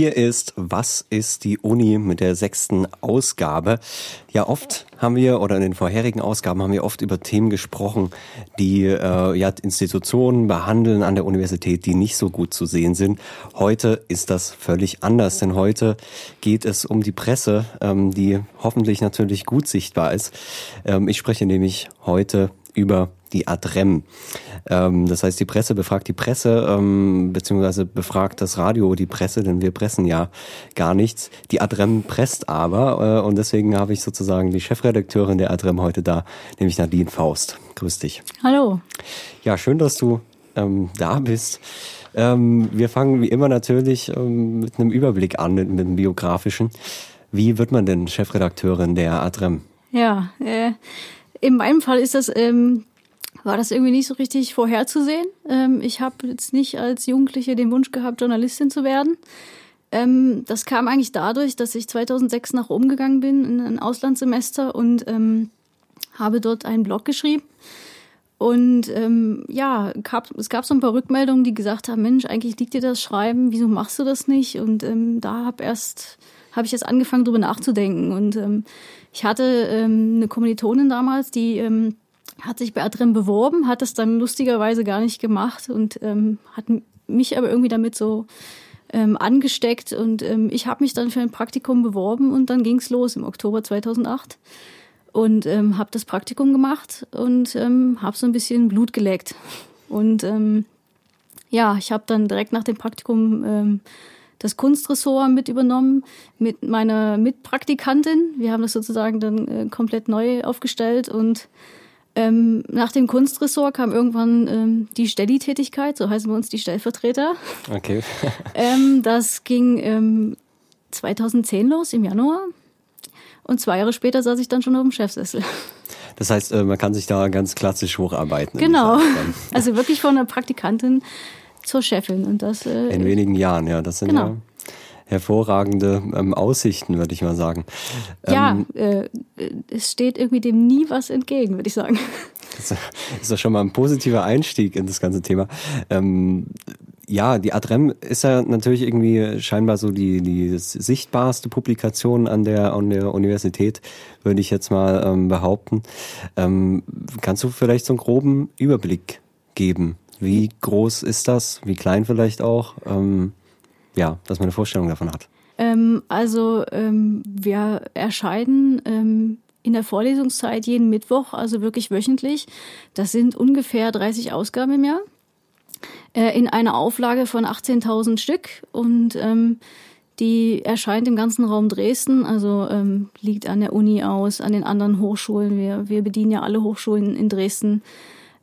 Hier ist Was ist die Uni mit der sechsten Ausgabe. Ja, oft haben wir oder in den vorherigen Ausgaben haben wir oft über Themen gesprochen, die äh, ja, Institutionen behandeln an der Universität, die nicht so gut zu sehen sind. Heute ist das völlig anders, denn heute geht es um die Presse, ähm, die hoffentlich natürlich gut sichtbar ist. Ähm, ich spreche nämlich heute über die Adrem. Ähm, das heißt, die Presse befragt die Presse, ähm, beziehungsweise befragt das Radio die Presse, denn wir pressen ja gar nichts. Die Adrem presst aber äh, und deswegen habe ich sozusagen die Chefredakteurin der Adrem heute da, nämlich Nadine Faust. Grüß dich. Hallo. Ja, schön, dass du ähm, da bist. Ähm, wir fangen wie immer natürlich ähm, mit einem Überblick an, mit, mit dem biografischen. Wie wird man denn Chefredakteurin der Adrem? Ja, äh, in meinem Fall ist das ähm, war das irgendwie nicht so richtig vorherzusehen. Ähm, ich habe jetzt nicht als Jugendliche den Wunsch gehabt, Journalistin zu werden. Ähm, das kam eigentlich dadurch, dass ich 2006 nach Rom gegangen bin in ein Auslandssemester und ähm, habe dort einen Blog geschrieben. Und ähm, ja, gab, es gab so ein paar Rückmeldungen, die gesagt haben, Mensch, eigentlich liegt dir das Schreiben, wieso machst du das nicht? Und ähm, da habe erst habe ich jetzt angefangen, darüber nachzudenken. Und ähm, ich hatte ähm, eine Kommilitonin damals, die ähm, hat sich bei Adrem beworben, hat es dann lustigerweise gar nicht gemacht und ähm, hat mich aber irgendwie damit so ähm, angesteckt und ähm, ich habe mich dann für ein Praktikum beworben und dann ging's los im Oktober 2008 und ähm, habe das Praktikum gemacht und ähm, habe so ein bisschen Blut geleckt und ähm, ja, ich habe dann direkt nach dem Praktikum ähm, das Kunstressort mit übernommen mit meiner Mitpraktikantin. Wir haben das sozusagen dann äh, komplett neu aufgestellt und ähm, nach dem Kunstressort kam irgendwann ähm, die Stelli-Tätigkeit, so heißen wir uns die Stellvertreter. Okay. ähm, das ging ähm, 2010 los, im Januar. Und zwei Jahre später saß ich dann schon auf dem Chefsessel. Das heißt, äh, man kann sich da ganz klassisch hocharbeiten. Genau. Also wirklich von einer Praktikantin zur Chefin. Und das, äh, In wenigen Jahren, ja. Das sind genau. ja hervorragende ähm, Aussichten, würde ich mal sagen. Ja, ähm, äh, es steht irgendwie dem nie was entgegen, würde ich sagen. Das ist doch schon mal ein positiver Einstieg in das ganze Thema. Ähm, ja, die Adrem ist ja natürlich irgendwie scheinbar so die, die sichtbarste Publikation an der, an der Universität, würde ich jetzt mal ähm, behaupten. Ähm, kannst du vielleicht so einen groben Überblick geben? Wie groß ist das? Wie klein vielleicht auch? Ähm, ja, dass man eine Vorstellung davon hat. Ähm, also ähm, wir erscheinen ähm, in der Vorlesungszeit jeden Mittwoch, also wirklich wöchentlich. Das sind ungefähr 30 Ausgaben im Jahr äh, in einer Auflage von 18.000 Stück und ähm, die erscheint im ganzen Raum Dresden, also ähm, liegt an der Uni aus, an den anderen Hochschulen. Wir, wir bedienen ja alle Hochschulen in Dresden,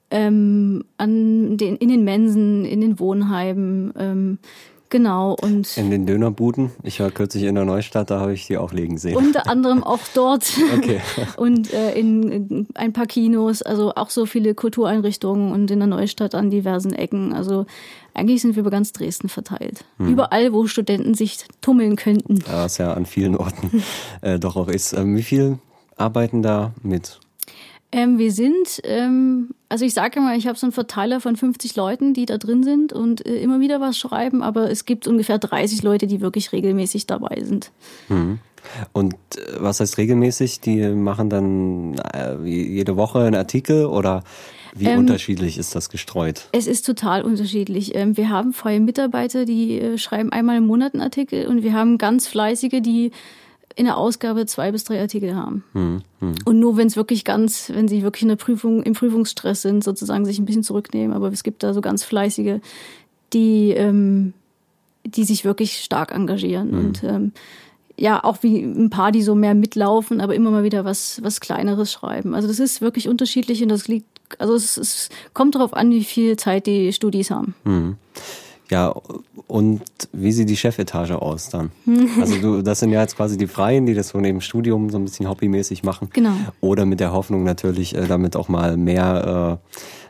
ähm, an den, in den Mensen, in den Wohnheimen. Ähm, Genau, und. In den Dönerbuden. Ich war kürzlich in der Neustadt, da habe ich die auch legen sehen. Unter anderem auch dort. Okay. und äh, in, in, ein paar Kinos, also auch so viele Kultureinrichtungen und in der Neustadt an diversen Ecken. Also eigentlich sind wir über ganz Dresden verteilt. Hm. Überall, wo Studenten sich tummeln könnten. Ja, was ja an vielen Orten äh, doch auch ist. Ähm, wie viel arbeiten da mit? Ähm, wir sind, ähm, also ich sage immer, ich habe so einen Verteiler von 50 Leuten, die da drin sind und äh, immer wieder was schreiben, aber es gibt ungefähr 30 Leute, die wirklich regelmäßig dabei sind. Mhm. Und äh, was heißt regelmäßig? Die machen dann äh, jede Woche einen Artikel oder wie ähm, unterschiedlich ist das gestreut? Es ist total unterschiedlich. Ähm, wir haben freie Mitarbeiter, die äh, schreiben einmal im Monat einen Artikel und wir haben ganz fleißige, die in der Ausgabe zwei bis drei Artikel haben. Hm, hm. Und nur wenn es wirklich ganz, wenn sie wirklich in der Prüfung, im Prüfungsstress sind, sozusagen sich ein bisschen zurücknehmen. Aber es gibt da so ganz fleißige, die, ähm, die sich wirklich stark engagieren. Hm. Und ähm, ja, auch wie ein paar, die so mehr mitlaufen, aber immer mal wieder was, was Kleineres schreiben. Also das ist wirklich unterschiedlich und das liegt, also es, es kommt darauf an, wie viel Zeit die Studis haben. Ja, und wie sieht die Chefetage aus dann? Also du, das sind ja jetzt quasi die Freien, die das so neben Studium so ein bisschen hobbymäßig machen. Genau. Oder mit der Hoffnung natürlich, äh, damit auch mal mehr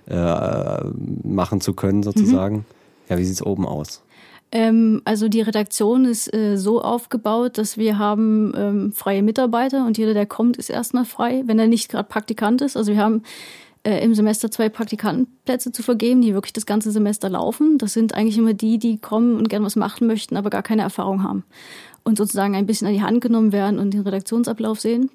äh, äh, machen zu können sozusagen. Mhm. Ja, wie sieht's oben aus? Ähm, also die Redaktion ist äh, so aufgebaut, dass wir haben ähm, freie Mitarbeiter und jeder, der kommt, ist erstmal frei, wenn er nicht gerade Praktikant ist. Also wir haben äh, im Semester zwei Praktikantenplätze zu vergeben, die wirklich das ganze Semester laufen. Das sind eigentlich immer die, die kommen und gern was machen möchten, aber gar keine Erfahrung haben. Und sozusagen ein bisschen an die Hand genommen werden und den Redaktionsablauf sehen.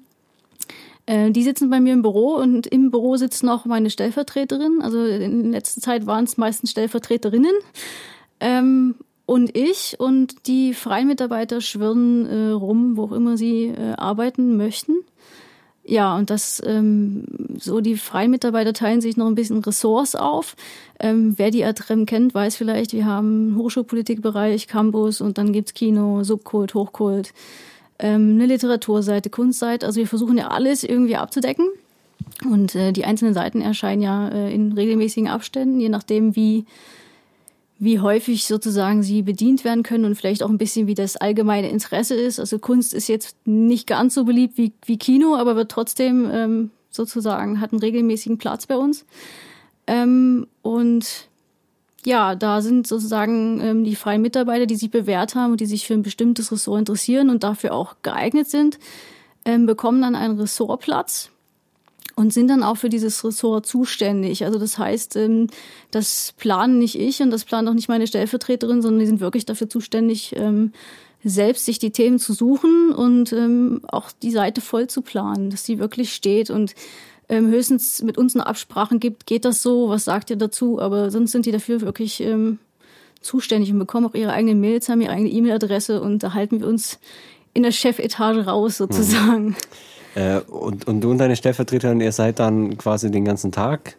Äh, die sitzen bei mir im Büro und im Büro sitzt noch meine Stellvertreterin. Also in letzter Zeit waren es meistens Stellvertreterinnen. Ähm, und ich und die freien Mitarbeiter schwirren äh, rum, wo auch immer sie äh, arbeiten möchten. Ja, und das ähm, so die freien Mitarbeiter teilen sich noch ein bisschen Ressorts auf. Ähm, wer die Adrem kennt, weiß vielleicht, wir haben Hochschulpolitikbereich, Campus und dann gibt's Kino, Subkult, Hochkult, ähm, eine Literaturseite, Kunstseite. Also wir versuchen ja alles irgendwie abzudecken. Und äh, die einzelnen Seiten erscheinen ja äh, in regelmäßigen Abständen, je nachdem, wie wie häufig sozusagen sie bedient werden können und vielleicht auch ein bisschen wie das allgemeine Interesse ist. Also Kunst ist jetzt nicht ganz so beliebt wie, wie Kino, aber wird trotzdem ähm, sozusagen, hat einen regelmäßigen Platz bei uns. Ähm, und ja, da sind sozusagen ähm, die freien Mitarbeiter, die sich bewährt haben und die sich für ein bestimmtes Ressort interessieren und dafür auch geeignet sind, ähm, bekommen dann einen Ressortplatz und sind dann auch für dieses Ressort zuständig. Also das heißt, ähm, das planen nicht ich und das planen auch nicht meine Stellvertreterin, sondern die sind wirklich dafür zuständig, ähm, selbst sich die Themen zu suchen und ähm, auch die Seite voll zu planen, dass die wirklich steht und höchstens mit uns eine Absprachen gibt, geht das so, was sagt ihr dazu, aber sonst sind die dafür wirklich zuständig und bekommen auch ihre eigenen Mails, haben ihre eigene E-Mail-Adresse und da halten wir uns in der Chefetage raus sozusagen. Mhm. Äh, und, und du und deine Stellvertreterin, ihr seid dann quasi den ganzen Tag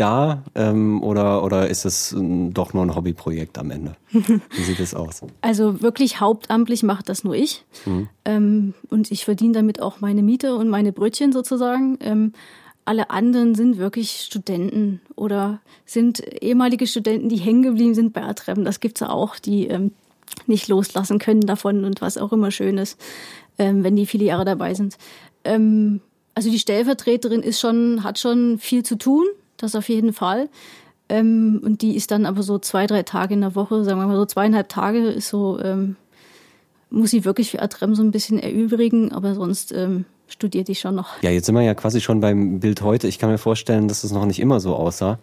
da ähm, oder, oder ist es ähm, doch nur ein Hobbyprojekt am Ende? Wie sieht es aus? Also wirklich hauptamtlich macht das nur ich. Mhm. Ähm, und ich verdiene damit auch meine Miete und meine Brötchen sozusagen. Ähm, alle anderen sind wirklich Studenten oder sind ehemalige Studenten, die hängen geblieben sind bei Atrem. Das gibt's ja auch, die ähm, nicht loslassen können davon und was auch immer schön ist, wenn die viele Jahre dabei sind. Ähm, also die Stellvertreterin ist schon, hat schon viel zu tun, das auf jeden Fall. Ähm, und die ist dann aber so zwei, drei Tage in der Woche, sagen wir mal so zweieinhalb Tage, ist so, ähm, muss sie wirklich für Adrem so ein bisschen erübrigen, aber sonst ähm, studiert die schon noch. Ja, jetzt sind wir ja quasi schon beim Bild heute. Ich kann mir vorstellen, dass es noch nicht immer so aussah.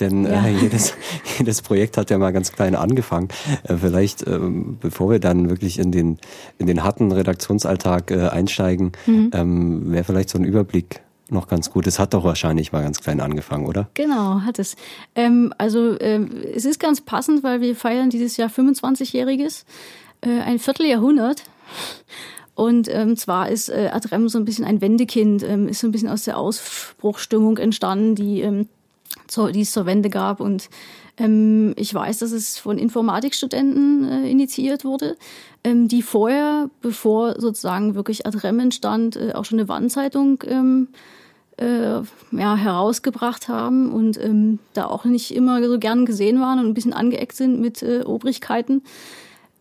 Denn ja. äh, jedes, jedes Projekt hat ja mal ganz klein angefangen. Äh, vielleicht, ähm, bevor wir dann wirklich in den, in den harten Redaktionsalltag äh, einsteigen, mhm. ähm, wäre vielleicht so ein Überblick noch ganz gut. Es hat doch wahrscheinlich mal ganz klein angefangen, oder? Genau, hat es. Ähm, also ähm, es ist ganz passend, weil wir feiern dieses Jahr 25-jähriges, äh, ein Vierteljahrhundert. Und ähm, zwar ist äh, Adrem so ein bisschen ein Wendekind, ähm, ist so ein bisschen aus der Ausbruchstimmung entstanden, die, ähm, zur, die es zur Wende gab. Und ähm, ich weiß, dass es von Informatikstudenten äh, initiiert wurde, ähm, die vorher, bevor sozusagen wirklich Adrem entstand, äh, auch schon eine Wandzeitung ähm, äh, ja, herausgebracht haben und ähm, da auch nicht immer so gern gesehen waren und ein bisschen angeeckt sind mit äh, Obrigkeiten.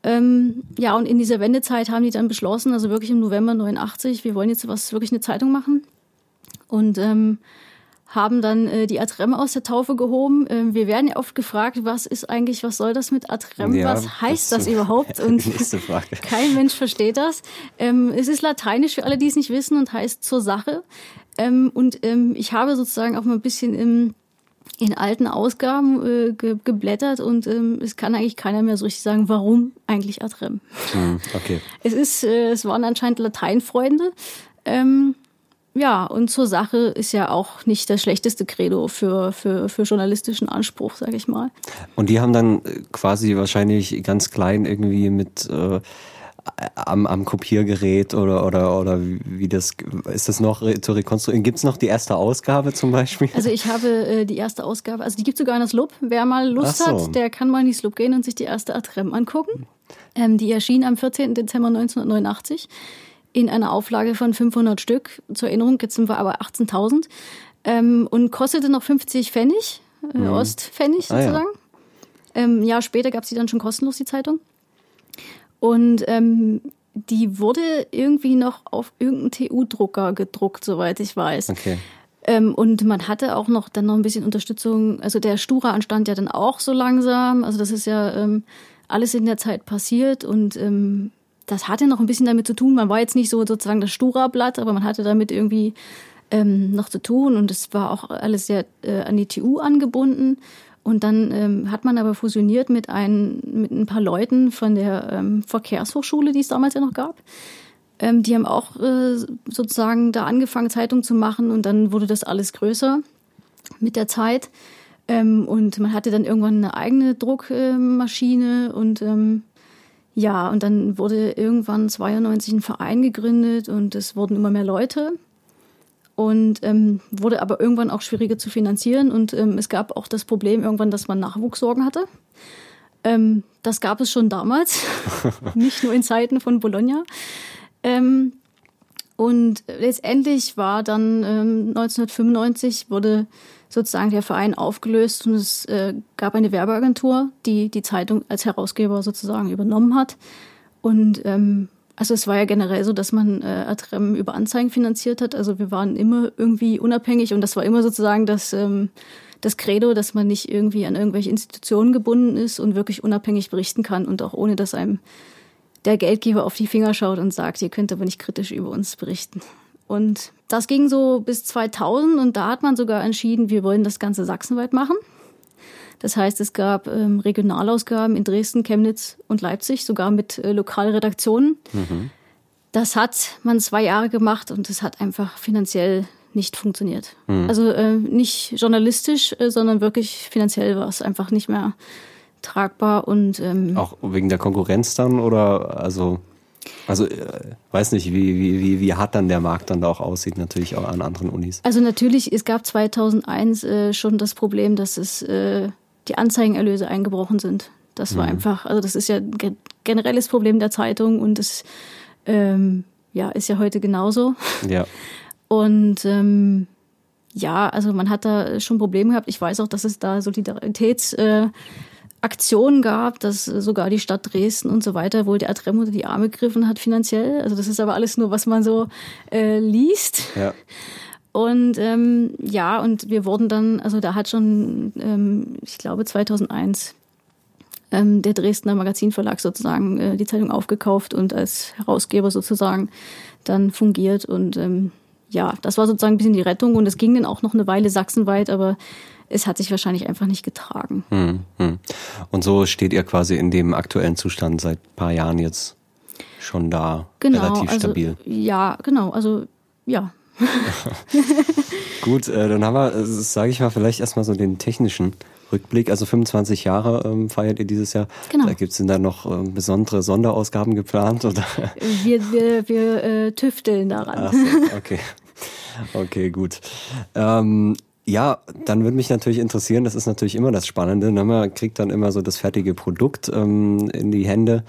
Ähm, ja, und in dieser Wendezeit haben die dann beschlossen, also wirklich im November 89, wir wollen jetzt was wirklich eine Zeitung machen. Und ähm, haben dann äh, die Adrem aus der Taufe gehoben. Ähm, wir werden ja oft gefragt, was ist eigentlich, was soll das mit Adrem? Ja, was heißt das, das überhaupt? Und kein Mensch versteht das. Ähm, es ist lateinisch für alle, die es nicht wissen und heißt zur Sache. Ähm, und ähm, ich habe sozusagen auch mal ein bisschen im in alten Ausgaben äh, ge geblättert und ähm, es kann eigentlich keiner mehr so richtig sagen, warum eigentlich Adrem. Hm, okay. Es ist, äh, es waren anscheinend Lateinfreunde. Ähm, ja, und zur Sache ist ja auch nicht das schlechteste Credo für, für, für journalistischen Anspruch, sage ich mal. Und die haben dann äh, quasi wahrscheinlich ganz klein irgendwie mit äh, am, am Kopiergerät oder, oder, oder wie das, ist das noch zu rekonstruieren? Gibt es noch die erste Ausgabe zum Beispiel? Also ich habe äh, die erste Ausgabe, also die gibt sogar in das Lob. Wer mal Lust so. hat, der kann mal in die Sloop gehen und sich die erste Atrem angucken. Ähm, die erschien am 14. Dezember 1989 in einer Auflage von 500 Stück. Zur Erinnerung, jetzt sind wir aber 18.000. Ähm, und kostete noch 50 Pfennig, äh, mhm. Ostpfennig sozusagen. Ah, ja. Ähm, ein Jahr später gab es die dann schon kostenlos, die Zeitung. Und ähm, die wurde irgendwie noch auf irgendeinem TU-Drucker gedruckt, soweit ich weiß. Okay. Ähm, und man hatte auch noch dann noch ein bisschen Unterstützung. Also der Stura anstand ja dann auch so langsam. Also das ist ja ähm, alles in der Zeit passiert und ähm, das hatte noch ein bisschen damit zu tun. Man war jetzt nicht so sozusagen das Stura-Blatt, aber man hatte damit irgendwie ähm, noch zu tun und es war auch alles sehr äh, an die TU angebunden. Und dann ähm, hat man aber fusioniert mit, ein, mit ein paar Leuten von der ähm, Verkehrshochschule, die es damals ja noch gab. Ähm, die haben auch äh, sozusagen da angefangen, Zeitung zu machen und dann wurde das alles größer mit der Zeit. Ähm, und man hatte dann irgendwann eine eigene Druckmaschine und ähm, ja, und dann wurde irgendwann 92 ein Verein gegründet und es wurden immer mehr Leute und ähm, wurde aber irgendwann auch schwieriger zu finanzieren und ähm, es gab auch das Problem irgendwann, dass man Nachwuchssorgen hatte. Ähm, das gab es schon damals, nicht nur in Zeiten von Bologna. Ähm, und letztendlich war dann ähm, 1995 wurde sozusagen der Verein aufgelöst und es äh, gab eine Werbeagentur, die die Zeitung als Herausgeber sozusagen übernommen hat. Und ähm, also es war ja generell so, dass man äh, Atrem über Anzeigen finanziert hat. Also wir waren immer irgendwie unabhängig und das war immer sozusagen das, ähm, das Credo, dass man nicht irgendwie an irgendwelche Institutionen gebunden ist und wirklich unabhängig berichten kann und auch ohne, dass einem der Geldgeber auf die Finger schaut und sagt, ihr könnt aber nicht kritisch über uns berichten. Und das ging so bis 2000 und da hat man sogar entschieden, wir wollen das Ganze sachsenweit machen. Das heißt, es gab ähm, Regionalausgaben in Dresden, Chemnitz und Leipzig, sogar mit äh, Lokalredaktionen. Mhm. Das hat man zwei Jahre gemacht und es hat einfach finanziell nicht funktioniert. Mhm. Also äh, nicht journalistisch, äh, sondern wirklich finanziell war es einfach nicht mehr tragbar und ähm, auch wegen der Konkurrenz dann oder also also äh, weiß nicht, wie, wie, wie, wie hart dann der Markt dann da auch aussieht, natürlich auch an anderen Unis. Also natürlich, es gab 2001 äh, schon das Problem, dass es äh, die Anzeigenerlöse eingebrochen sind. Das war mhm. einfach, also das ist ja ein generelles Problem der Zeitung und das ähm, ja, ist ja heute genauso. Ja. Und ähm, ja, also man hat da schon Probleme gehabt. Ich weiß auch, dass es da Solidaritätsaktionen äh, gab, dass sogar die Stadt Dresden und so weiter wohl der Adrem unter die Arme gegriffen hat finanziell. Also das ist aber alles nur, was man so äh, liest. Ja. Und ähm, ja, und wir wurden dann, also da hat schon, ähm, ich glaube 2001, ähm, der Dresdner Magazinverlag sozusagen äh, die Zeitung aufgekauft und als Herausgeber sozusagen dann fungiert. Und ähm, ja, das war sozusagen ein bisschen die Rettung und es ging dann auch noch eine Weile sachsenweit, aber es hat sich wahrscheinlich einfach nicht getragen. Hm, hm. Und so steht ihr quasi in dem aktuellen Zustand seit ein paar Jahren jetzt schon da genau, relativ also, stabil. Ja, genau. Also ja, Gut, äh, dann haben wir, äh, sage ich mal, vielleicht erstmal so den technischen Rückblick. Also 25 Jahre ähm, feiert ihr dieses Jahr. Genau. Da gibt's denn da noch ähm, besondere Sonderausgaben geplant? Oder? Wir, wir, wir äh, tüfteln daran. Ach so, okay. Okay, gut. Ähm, ja, dann würde mich natürlich interessieren, das ist natürlich immer das Spannende, ne? man kriegt dann immer so das fertige Produkt ähm, in die Hände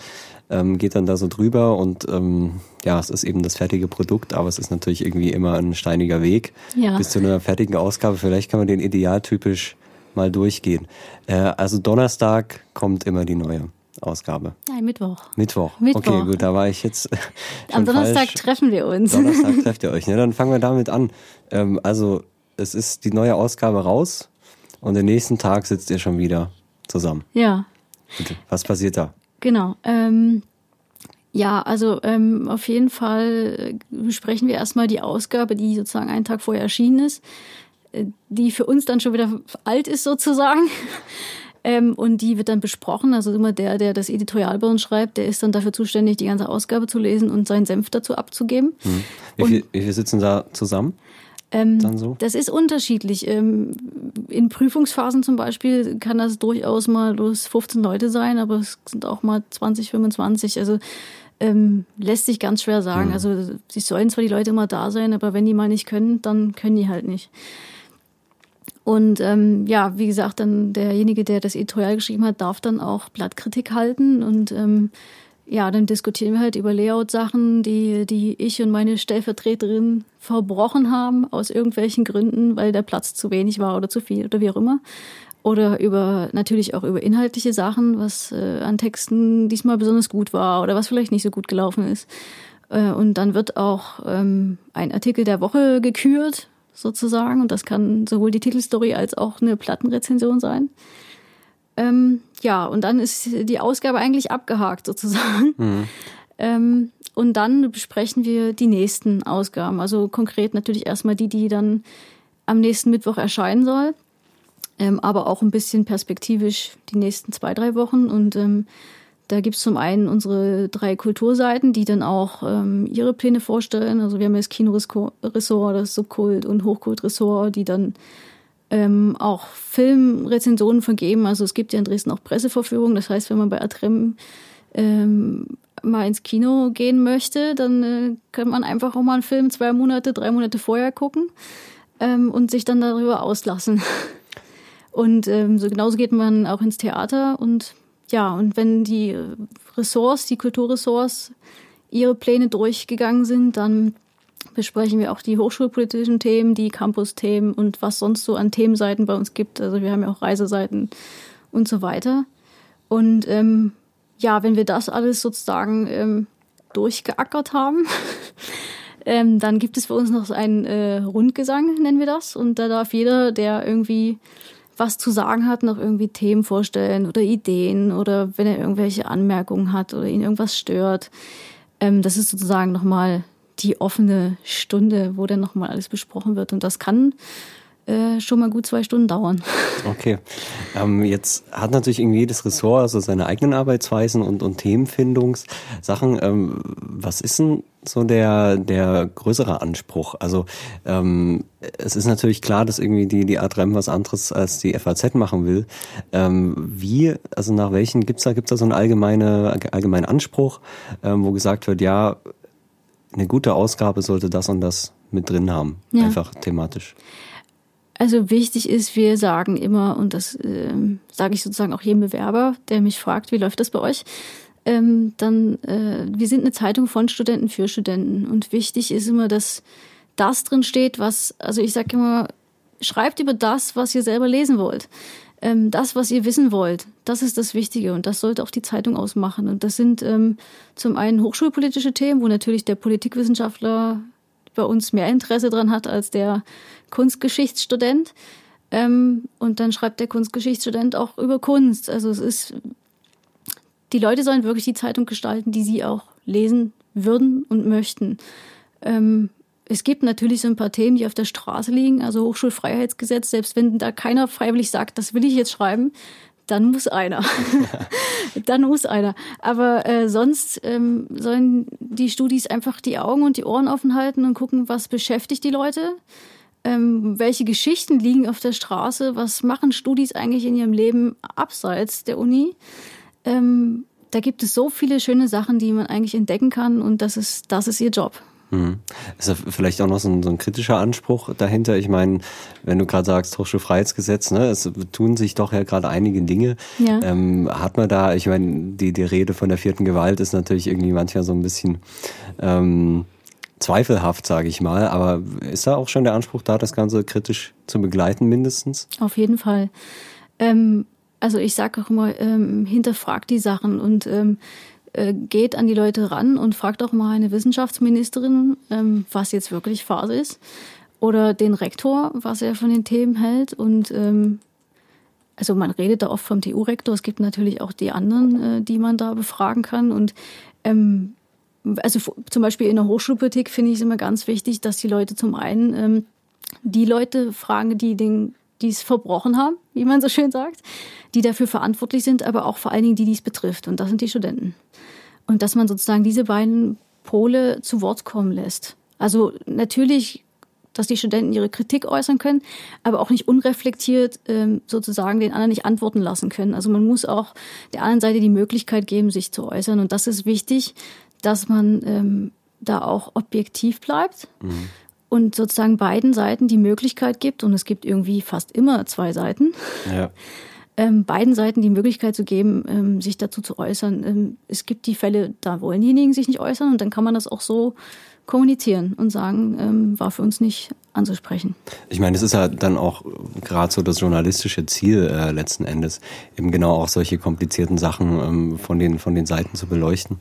ähm, geht dann da so drüber und ähm, ja, es ist eben das fertige Produkt, aber es ist natürlich irgendwie immer ein steiniger Weg ja. bis zu einer fertigen Ausgabe. Vielleicht kann man den idealtypisch mal durchgehen. Äh, also Donnerstag kommt immer die neue. Ausgabe. Nein, Mittwoch. Mittwoch. Mittwoch. Okay, gut, da war ich jetzt. Am Donnerstag falsch. treffen wir uns. Donnerstag trefft ihr euch. Ne? Dann fangen wir damit an. Ähm, also, es ist die neue Ausgabe raus und den nächsten Tag sitzt ihr schon wieder zusammen. Ja. Bitte. Was passiert da? Genau. Ähm, ja, also ähm, auf jeden Fall besprechen wir erstmal die Ausgabe, die sozusagen einen Tag vorher erschienen ist, äh, die für uns dann schon wieder alt ist sozusagen. Ähm, und die wird dann besprochen. Also immer der, der das Editorial bei uns schreibt, der ist dann dafür zuständig, die ganze Ausgabe zu lesen und seinen Senf dazu abzugeben. Hm. Wie, viel, wie viel sitzen da zusammen? Ähm, dann so? Das ist unterschiedlich. Ähm, in Prüfungsphasen zum Beispiel kann das durchaus mal bloß 15 Leute sein, aber es sind auch mal 20, 25. Also ähm, lässt sich ganz schwer sagen. Mhm. Also sie sollen zwar die Leute immer da sein, aber wenn die mal nicht können, dann können die halt nicht. Und ähm, ja, wie gesagt, dann derjenige, der das Editorial geschrieben hat, darf dann auch Blattkritik halten und ähm, ja, dann diskutieren wir halt über Layout-Sachen, die, die ich und meine Stellvertreterin verbrochen haben, aus irgendwelchen Gründen, weil der Platz zu wenig war oder zu viel oder wie auch immer. Oder über, natürlich auch über inhaltliche Sachen, was äh, an Texten diesmal besonders gut war oder was vielleicht nicht so gut gelaufen ist. Äh, und dann wird auch ähm, ein Artikel der Woche gekürt, sozusagen. Und das kann sowohl die Titelstory als auch eine Plattenrezension sein. Ähm, ja, und dann ist die Ausgabe eigentlich abgehakt sozusagen. Mhm. Ähm, und dann besprechen wir die nächsten Ausgaben. Also konkret natürlich erstmal die, die dann am nächsten Mittwoch erscheinen soll. Ähm, aber auch ein bisschen perspektivisch die nächsten zwei, drei Wochen. Und ähm, da gibt's zum einen unsere drei Kulturseiten, die dann auch ähm, ihre Pläne vorstellen. Also wir haben das Kinoressort, das Subkult und Hochkultressort, die dann ähm, auch Filmrezensionen vergeben. Also es gibt ja in Dresden auch Presseverführungen. Das heißt, wenn man bei Atrem ähm, mal ins Kino gehen möchte, dann äh, kann man einfach auch mal einen Film zwei Monate, drei Monate vorher gucken ähm, und sich dann darüber auslassen. Und ähm, so genauso geht man auch ins Theater und ja, und wenn die Ressorts, die Kulturressorts ihre Pläne durchgegangen sind, dann besprechen wir auch die hochschulpolitischen Themen, die Campus-Themen und was sonst so an Themenseiten bei uns gibt. Also wir haben ja auch Reiseseiten und so weiter. Und ähm, ja, wenn wir das alles sozusagen ähm, durchgeackert haben, ähm, dann gibt es für uns noch einen äh, Rundgesang, nennen wir das. Und da darf jeder, der irgendwie was zu sagen hat, noch irgendwie Themen vorstellen oder Ideen oder wenn er irgendwelche Anmerkungen hat oder ihn irgendwas stört. Ähm, das ist sozusagen nochmal die offene Stunde, wo dann nochmal alles besprochen wird. Und das kann äh, schon mal gut zwei Stunden dauern. Okay. Ähm, jetzt hat natürlich irgendwie jedes Ressort also seine eigenen Arbeitsweisen und, und Themenfindungssachen. Ähm, was ist denn so der, der größere Anspruch? Also ähm, es ist natürlich klar, dass irgendwie die, die A3M was anderes als die FAZ machen will. Ähm, wie, also nach welchen gibt's da, gibt's da so einen allgemeine, allgemeinen Anspruch, ähm, wo gesagt wird, ja, eine gute Ausgabe sollte das und das mit drin haben, ja. einfach thematisch. Also wichtig ist, wir sagen immer, und das äh, sage ich sozusagen auch jedem Bewerber, der mich fragt, wie läuft das bei euch? Ähm, dann, äh, wir sind eine Zeitung von Studenten für Studenten. Und wichtig ist immer, dass das drin steht, was, also ich sage immer, schreibt über das, was ihr selber lesen wollt. Ähm, das, was ihr wissen wollt, das ist das Wichtige und das sollte auch die Zeitung ausmachen. Und das sind ähm, zum einen hochschulpolitische Themen, wo natürlich der Politikwissenschaftler bei uns mehr Interesse dran hat als der Kunstgeschichtsstudent. Ähm, und dann schreibt der Kunstgeschichtsstudent auch über Kunst. Also es ist, die Leute sollen wirklich die Zeitung gestalten, die sie auch lesen würden und möchten. Ähm, es gibt natürlich so ein paar Themen, die auf der Straße liegen, also Hochschulfreiheitsgesetz, selbst wenn da keiner freiwillig sagt, das will ich jetzt schreiben, dann muss einer. dann muss einer. Aber äh, sonst ähm, sollen die Studis einfach die Augen und die Ohren offen halten und gucken, was beschäftigt die Leute. Ähm, welche Geschichten liegen auf der Straße? Was machen Studis eigentlich in ihrem Leben abseits der Uni? Ähm, da gibt es so viele schöne Sachen, die man eigentlich entdecken kann und das ist, das ist ihr Job. Mhm. Ist da vielleicht auch noch so ein, so ein kritischer Anspruch dahinter? Ich meine, wenn du gerade sagst, Hochschulfreiheitsgesetz, ne, es tun sich doch ja gerade einige Dinge. Ja. Ähm, hat man da, ich meine, die, die Rede von der vierten Gewalt ist natürlich irgendwie manchmal so ein bisschen ähm, zweifelhaft, sage ich mal. Aber ist da auch schon der Anspruch da, das Ganze kritisch zu begleiten, mindestens? Auf jeden Fall. Ähm, also ich sage auch immer, ähm, hinterfragt die Sachen und ähm, äh, geht an die Leute ran und fragt auch mal eine Wissenschaftsministerin, ähm, was jetzt wirklich Phase ist. Oder den Rektor, was er von den Themen hält. Und ähm, also man redet da oft vom TU-Rektor. Es gibt natürlich auch die anderen, äh, die man da befragen kann. Und ähm, also zum Beispiel in der Hochschulpolitik finde ich es immer ganz wichtig, dass die Leute zum einen ähm, die Leute fragen, die den die es verbrochen haben, wie man so schön sagt, die dafür verantwortlich sind, aber auch vor allen Dingen die, die es betrifft. Und das sind die Studenten. Und dass man sozusagen diese beiden Pole zu Wort kommen lässt. Also natürlich, dass die Studenten ihre Kritik äußern können, aber auch nicht unreflektiert ähm, sozusagen den anderen nicht antworten lassen können. Also man muss auch der anderen Seite die Möglichkeit geben, sich zu äußern. Und das ist wichtig, dass man ähm, da auch objektiv bleibt. Mhm und sozusagen beiden Seiten die Möglichkeit gibt, und es gibt irgendwie fast immer zwei Seiten, ja. ähm, beiden Seiten die Möglichkeit zu geben, ähm, sich dazu zu äußern. Ähm, es gibt die Fälle, da wollen diejenigen sich nicht äußern und dann kann man das auch so kommunizieren und sagen, ähm, war für uns nicht anzusprechen. Ich meine, es ist ja dann auch gerade so das journalistische Ziel äh, letzten Endes, eben genau auch solche komplizierten Sachen ähm, von den von den Seiten zu beleuchten.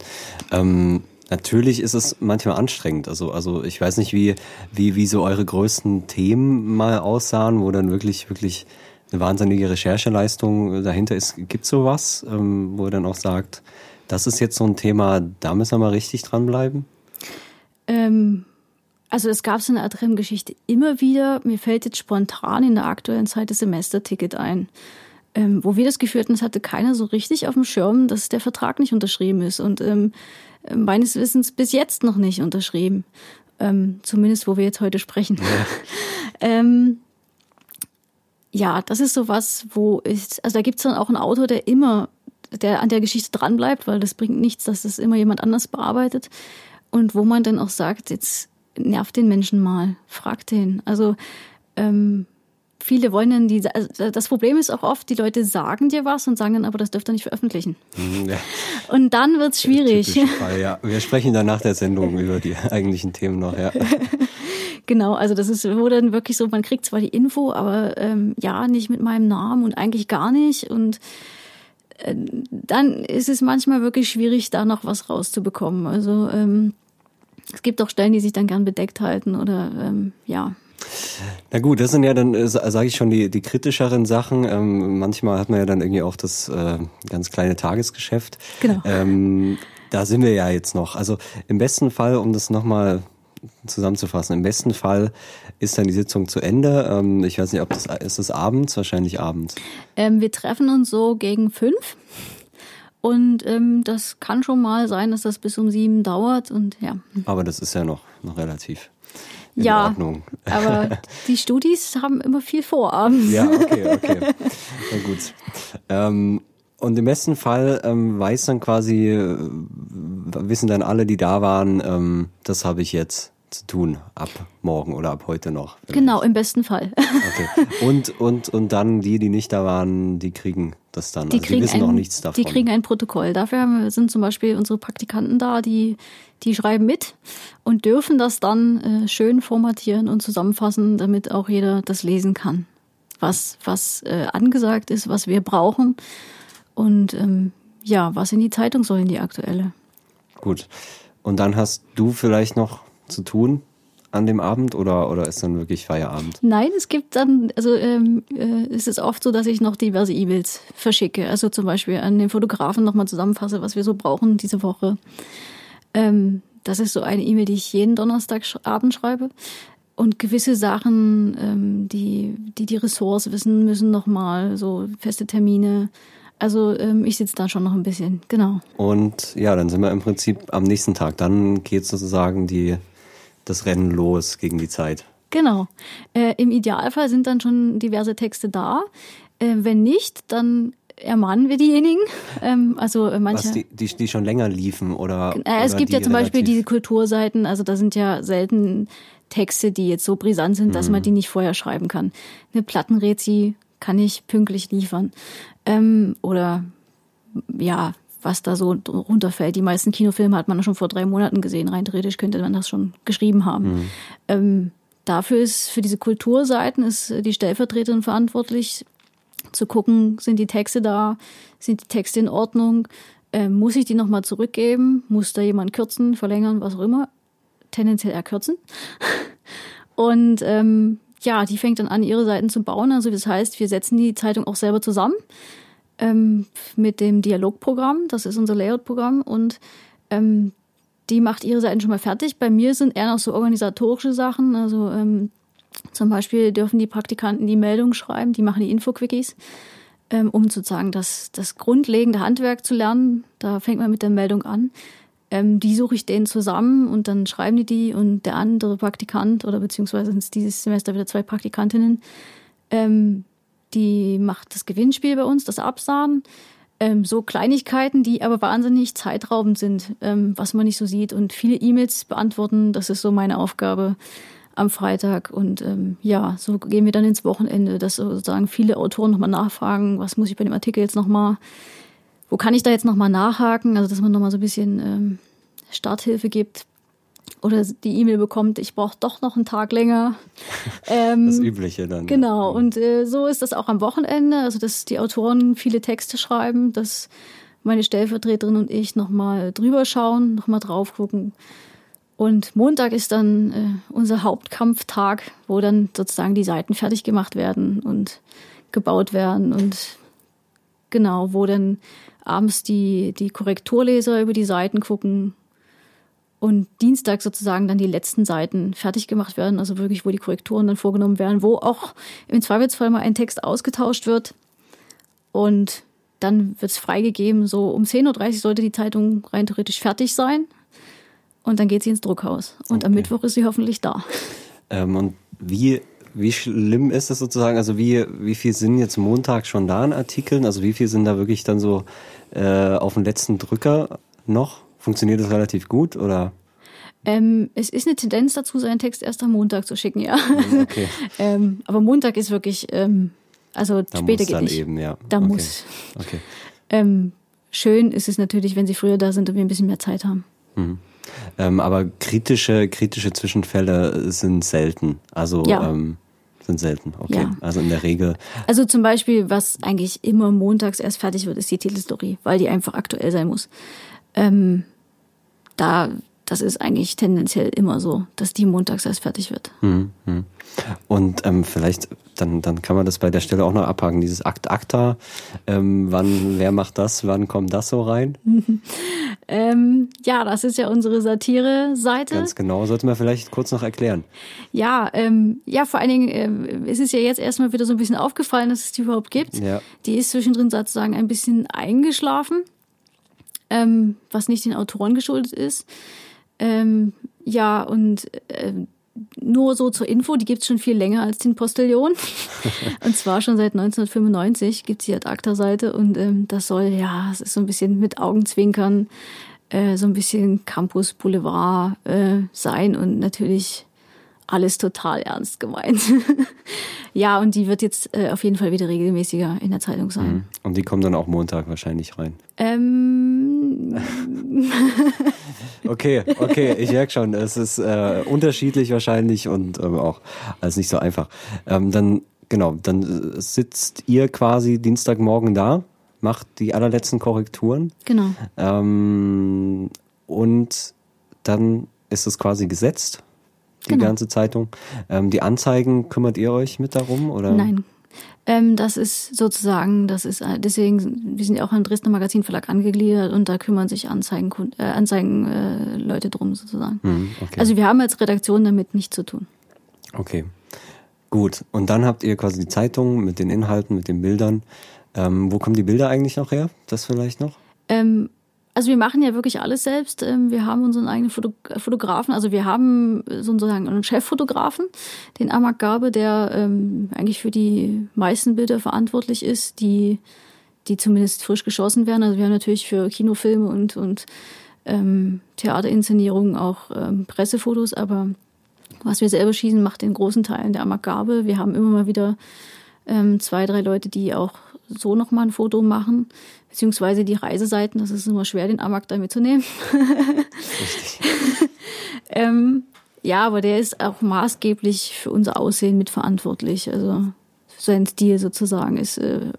Natürlich ist es manchmal anstrengend. Also, also ich weiß nicht, wie, wie, wie so eure größten Themen mal aussahen, wo dann wirklich, wirklich eine wahnsinnige Rechercheleistung dahinter ist. Gibt es sowas, ähm, wo ihr dann auch sagt, Das ist jetzt so ein Thema, da müssen wir mal richtig dranbleiben. Ähm, also es gab so eine Adrem-Geschichte immer wieder. Mir fällt jetzt spontan in der aktuellen Zeit das Semesterticket ein. Ähm, wo wir das geführt haben, es hatte keiner so richtig auf dem Schirm, dass der Vertrag nicht unterschrieben ist. Und ähm, meines Wissens bis jetzt noch nicht unterschrieben. Ähm, zumindest, wo wir jetzt heute sprechen. Ja. ähm, ja, das ist sowas, wo ich, also da gibt's dann auch einen Autor, der immer, der an der Geschichte dranbleibt, weil das bringt nichts, dass das immer jemand anders bearbeitet. Und wo man dann auch sagt, jetzt nervt den Menschen mal, fragt den. Also ähm, viele wollen dann die, also das Problem ist auch oft, die Leute sagen dir was und sagen dann, aber das dürft ihr nicht veröffentlichen. Mhm, ja. Und dann wird's schwierig. Fall, ja. Wir sprechen dann nach der Sendung über die eigentlichen Themen noch, ja. genau, also das ist, wo dann wirklich so, man kriegt zwar die Info, aber ähm, ja, nicht mit meinem Namen und eigentlich gar nicht und äh, dann ist es manchmal wirklich schwierig, da noch was rauszubekommen. Also ähm, es gibt auch Stellen, die sich dann gern bedeckt halten oder ähm, ja. Na gut, das sind ja dann, äh, sage ich schon, die, die kritischeren Sachen. Ähm, manchmal hat man ja dann irgendwie auch das äh, ganz kleine Tagesgeschäft. Genau. Ähm, da sind wir ja jetzt noch. Also im besten Fall, um das nochmal zusammenzufassen, im besten Fall ist dann die Sitzung zu Ende. Ähm, ich weiß nicht, ob das ist es abends, wahrscheinlich abends. Ähm, wir treffen uns so gegen fünf. Und ähm, das kann schon mal sein, dass das bis um sieben dauert und ja. Aber das ist ja noch, noch relativ in ja, Ordnung. aber die Studis haben immer viel vor abends. Ja, okay, okay. Na gut. Ähm, und im besten Fall ähm, weiß dann quasi, äh, wissen dann alle, die da waren, ähm, das habe ich jetzt zu tun ab morgen oder ab heute noch. Vielleicht. Genau, im besten Fall. Okay. Und, und, und dann die, die nicht da waren, die kriegen das dann. Die, also die wissen ein, noch nichts davon. Die kriegen ein Protokoll. Dafür sind zum Beispiel unsere Praktikanten da, die, die schreiben mit und dürfen das dann äh, schön formatieren und zusammenfassen, damit auch jeder das lesen kann. Was, was äh, angesagt ist, was wir brauchen und ähm, ja, was in die Zeitung soll, in die aktuelle. Gut. Und dann hast du vielleicht noch zu tun an dem Abend oder, oder ist dann wirklich Feierabend? Nein, es gibt dann, also ähm, äh, es ist oft so, dass ich noch diverse E-Mails verschicke. Also zum Beispiel an den Fotografen nochmal zusammenfasse, was wir so brauchen diese Woche. Ähm, das ist so eine E-Mail, die ich jeden Donnerstagabend schreibe. Und gewisse Sachen, ähm, die, die die Ressorts wissen müssen, nochmal, so feste Termine. Also ähm, ich sitze da schon noch ein bisschen, genau. Und ja, dann sind wir im Prinzip am nächsten Tag. Dann geht sozusagen die das Rennen los gegen die Zeit. Genau. Äh, Im Idealfall sind dann schon diverse Texte da. Äh, wenn nicht, dann ermahnen wir diejenigen. Ähm, also äh, manche. Was, die, die, die schon länger liefen oder? Äh, es oder gibt ja zum Beispiel diese Kulturseiten. Also da sind ja selten Texte, die jetzt so brisant sind, dass mhm. man die nicht vorher schreiben kann. Eine Plattenrezi kann ich pünktlich liefern. Ähm, oder ja, was da so runterfällt. Die meisten Kinofilme hat man schon vor drei Monaten gesehen. Rein theoretisch könnte man das schon geschrieben haben. Mhm. Ähm, dafür ist für diese Kulturseiten ist die Stellvertreterin verantwortlich, zu gucken, sind die Texte da, sind die Texte in Ordnung, ähm, muss ich die nochmal zurückgeben, muss da jemand kürzen, verlängern, was auch immer, tendenziell eher kürzen. Und ähm, ja, die fängt dann an, ihre Seiten zu bauen. Also das heißt, wir setzen die Zeitung auch selber zusammen ähm, mit dem Dialogprogramm. Das ist unser Layout-Programm und ähm, die macht ihre Seiten schon mal fertig. Bei mir sind eher noch so organisatorische Sachen. Also ähm, zum Beispiel dürfen die Praktikanten die Meldung schreiben, die machen die Info-Quickies, ähm, um sozusagen das, das grundlegende Handwerk zu lernen. Da fängt man mit der Meldung an. Ähm, die suche ich denen zusammen und dann schreiben die die und der andere Praktikant oder beziehungsweise sind es dieses Semester wieder zwei Praktikantinnen, ähm, die macht das Gewinnspiel bei uns, das Absahen. Ähm, so Kleinigkeiten, die aber wahnsinnig zeitraubend sind, ähm, was man nicht so sieht. Und viele E-Mails beantworten, das ist so meine Aufgabe am Freitag. Und ähm, ja, so gehen wir dann ins Wochenende, dass sozusagen viele Autoren nochmal nachfragen, was muss ich bei dem Artikel jetzt nochmal, wo kann ich da jetzt nochmal nachhaken? Also dass man nochmal so ein bisschen ähm, Starthilfe gibt oder die E-Mail bekommt, ich brauche doch noch einen Tag länger. Ähm, das Übliche dann. Genau, und äh, so ist das auch am Wochenende, also dass die Autoren viele Texte schreiben, dass meine Stellvertreterin und ich nochmal drüber schauen, nochmal drauf gucken. Und Montag ist dann äh, unser Hauptkampftag, wo dann sozusagen die Seiten fertig gemacht werden und gebaut werden und Genau, wo dann abends die, die Korrekturleser über die Seiten gucken und Dienstag sozusagen dann die letzten Seiten fertig gemacht werden, also wirklich, wo die Korrekturen dann vorgenommen werden, wo auch im Zweifelsfall mal ein Text ausgetauscht wird und dann wird es freigegeben, so um 10.30 Uhr sollte die Zeitung rein theoretisch fertig sein und dann geht sie ins Druckhaus und okay. am Mittwoch ist sie hoffentlich da. Ähm, und wie wie schlimm ist es sozusagen? Also wie, wie viel sind jetzt Montag schon da an Artikeln? Also wie viel sind da wirklich dann so äh, auf dem letzten Drücker noch? Funktioniert das relativ gut oder? Ähm, es ist eine Tendenz dazu, seinen Text erst am Montag zu schicken, ja. Mhm, okay. ähm, aber Montag ist wirklich, ähm, also da später geht nicht. Eben, ja. Da okay. muss. Okay. Ähm, schön ist es natürlich, wenn sie früher da sind und wir ein bisschen mehr Zeit haben. Mhm. Ähm, aber kritische, kritische Zwischenfälle sind selten. Also ja. ähm, sind selten, okay. Ja. Also in der Regel. Also zum Beispiel, was eigentlich immer montags erst fertig wird, ist die Titelstory, weil die einfach aktuell sein muss. Ähm, da das ist eigentlich tendenziell immer so, dass die montags erst fertig wird. Mhm. Und ähm, vielleicht, dann, dann kann man das bei der Stelle auch noch abhaken, dieses Akt Akta. Ähm, wann, wer macht das? Wann kommt das so rein? ähm, ja, das ist ja unsere Satire-Seite. Ganz genau, sollte man vielleicht kurz noch erklären. Ja, ähm, ja, vor allen Dingen äh, ist es ja jetzt erstmal wieder so ein bisschen aufgefallen, dass es die überhaupt gibt. Ja. Die ist zwischendrin sozusagen ein bisschen eingeschlafen, ähm, was nicht den Autoren geschuldet ist. Ähm, ja, und äh, nur so zur Info, die gibt's schon viel länger als den Postillon. und zwar schon seit 1995 gibt's die Ad-Acta-Seite und ähm, das soll, ja, es ist so ein bisschen mit Augenzwinkern, äh, so ein bisschen Campus Boulevard äh, sein und natürlich alles total ernst gemeint. ja, und die wird jetzt äh, auf jeden Fall wieder regelmäßiger in der Zeitung sein. Mhm. Und die kommen dann auch Montag wahrscheinlich rein. Ähm. okay, okay, ich merke schon, es ist äh, unterschiedlich wahrscheinlich und ähm, auch alles nicht so einfach. Ähm, dann, genau, dann äh, sitzt ihr quasi Dienstagmorgen da, macht die allerletzten Korrekturen. Genau. Ähm, und dann ist es quasi gesetzt die genau. ganze Zeitung. Ähm, die Anzeigen, kümmert ihr euch mit darum? Oder? Nein. Ähm, das ist sozusagen, das ist äh, deswegen, wir sind ja auch an Dresdner Magazinverlag angegliedert und da kümmern sich Anzeigen, äh, Anzeigen äh, Leute drum sozusagen. Mhm, okay. Also wir haben als Redaktion damit nichts zu tun. Okay. Gut. Und dann habt ihr quasi die Zeitung mit den Inhalten, mit den Bildern. Ähm, wo kommen die Bilder eigentlich noch her? Das vielleicht noch? Ähm, also wir machen ja wirklich alles selbst. Ähm, wir haben unseren eigenen Fotografen, also wir haben sozusagen einen Cheffotografen, den Amak Gabe, der ähm, eigentlich für die meisten Bilder verantwortlich ist, die, die zumindest frisch geschossen werden. Also wir haben natürlich für Kinofilme und, und ähm, Theaterinszenierungen auch ähm, Pressefotos, aber was wir selber schießen, macht den großen Teil der Amak Gabe. Wir haben immer mal wieder ähm, zwei, drei Leute, die auch so nochmal ein Foto machen, beziehungsweise die Reiseseiten, das ist immer schwer, den Amag da mitzunehmen. Richtig. ähm, ja, aber der ist auch maßgeblich für unser Aussehen mitverantwortlich. Also sein Stil sozusagen ist, äh,